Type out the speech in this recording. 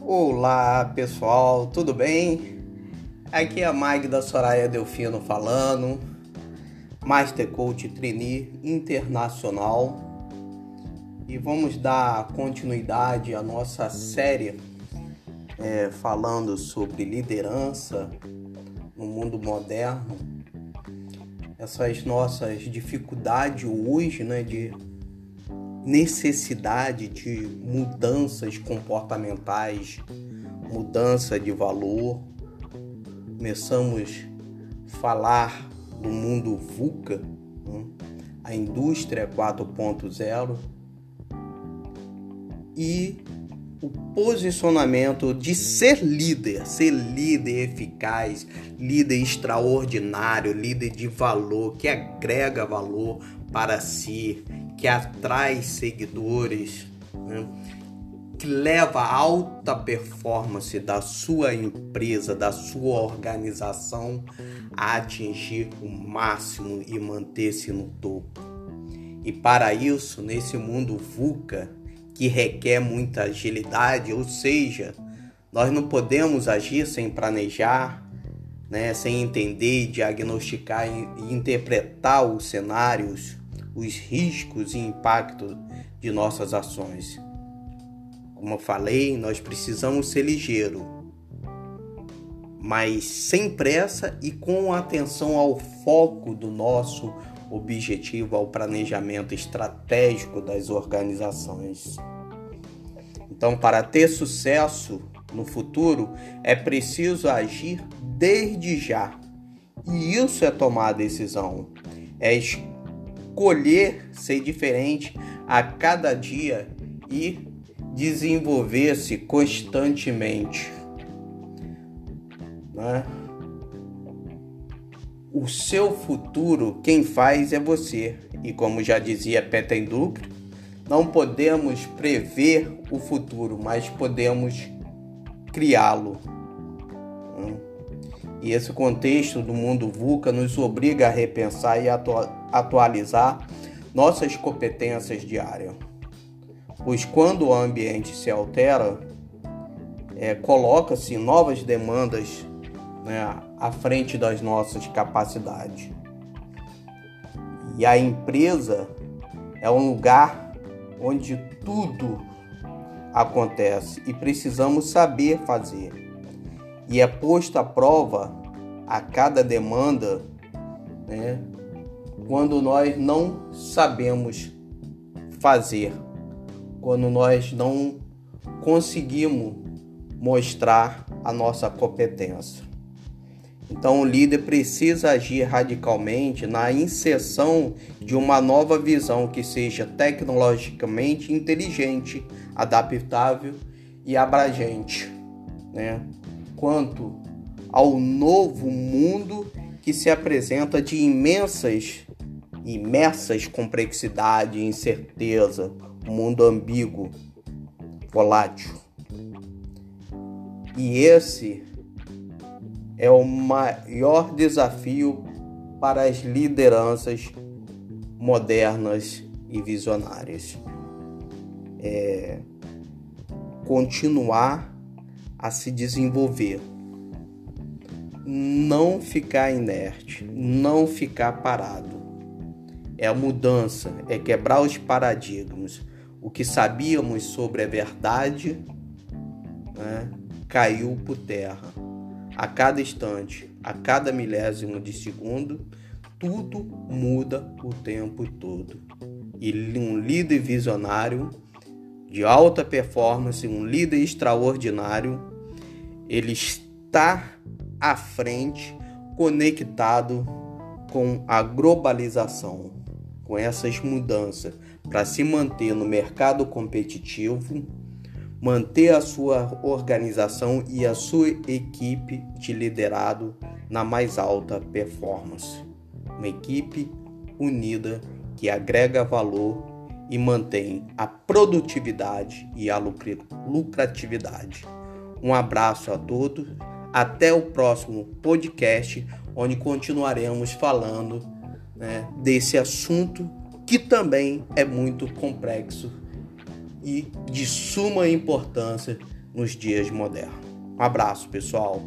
Olá pessoal, tudo bem? Aqui é a Magda Soraya Delfino falando, Master Coach Trainee Internacional e vamos dar continuidade à nossa série é, falando sobre liderança no mundo moderno, essas nossas dificuldades hoje, né, de necessidade de mudanças comportamentais, mudança de valor. Começamos a falar do mundo VUCA, né? a indústria 4.0 e o posicionamento de ser líder, ser líder eficaz, líder extraordinário, líder de valor, que agrega valor para si, que atrai seguidores, né? que leva a alta performance da sua empresa, da sua organização a atingir o máximo e manter-se no topo. E para isso, nesse mundo VUCA, que requer muita agilidade, ou seja, nós não podemos agir sem planejar, né, sem entender, diagnosticar e interpretar os cenários, os riscos e impactos de nossas ações. Como eu falei, nós precisamos ser ligeiros, mas sem pressa e com atenção ao foco do nosso objetivo, ao planejamento estratégico das organizações. Então, para ter sucesso no futuro, é preciso agir desde já. E isso é tomar a decisão, é escolher ser diferente a cada dia e desenvolver-se constantemente. Né? O seu futuro, quem faz é você. E como já dizia Peter Drucker, não podemos prever o futuro, mas podemos criá-lo. Hum. E esse contexto do mundo VUCA nos obriga a repensar e atualizar nossas competências diárias. Pois quando o ambiente se altera, é, coloca-se novas demandas né, à frente das nossas capacidades. E a empresa é um lugar onde tudo acontece e precisamos saber fazer. E é posto à prova a cada demanda, né, quando nós não sabemos fazer, quando nós não conseguimos mostrar a nossa competência. Então, o líder precisa agir radicalmente na inserção de uma nova visão que seja tecnologicamente inteligente, adaptável e abrangente, né? Quanto ao novo mundo que se apresenta de imensas, imersas complexidade e incerteza, um mundo ambíguo, volátil. E esse é o maior desafio para as lideranças modernas e visionárias. É continuar a se desenvolver, não ficar inerte, não ficar parado. É a mudança, é quebrar os paradigmas. O que sabíamos sobre a verdade né, caiu por terra a cada instante, a cada milésimo de segundo, tudo muda o tempo todo. E um líder visionário de alta performance, um líder extraordinário, ele está à frente, conectado com a globalização, com essas mudanças, para se manter no mercado competitivo manter a sua organização e a sua equipe de liderado na mais alta performance. Uma equipe unida que agrega valor e mantém a produtividade e a lucratividade. Um abraço a todos, até o próximo podcast onde continuaremos falando né, desse assunto que também é muito complexo e de suma importância nos dias modernos. Um abraço, pessoal.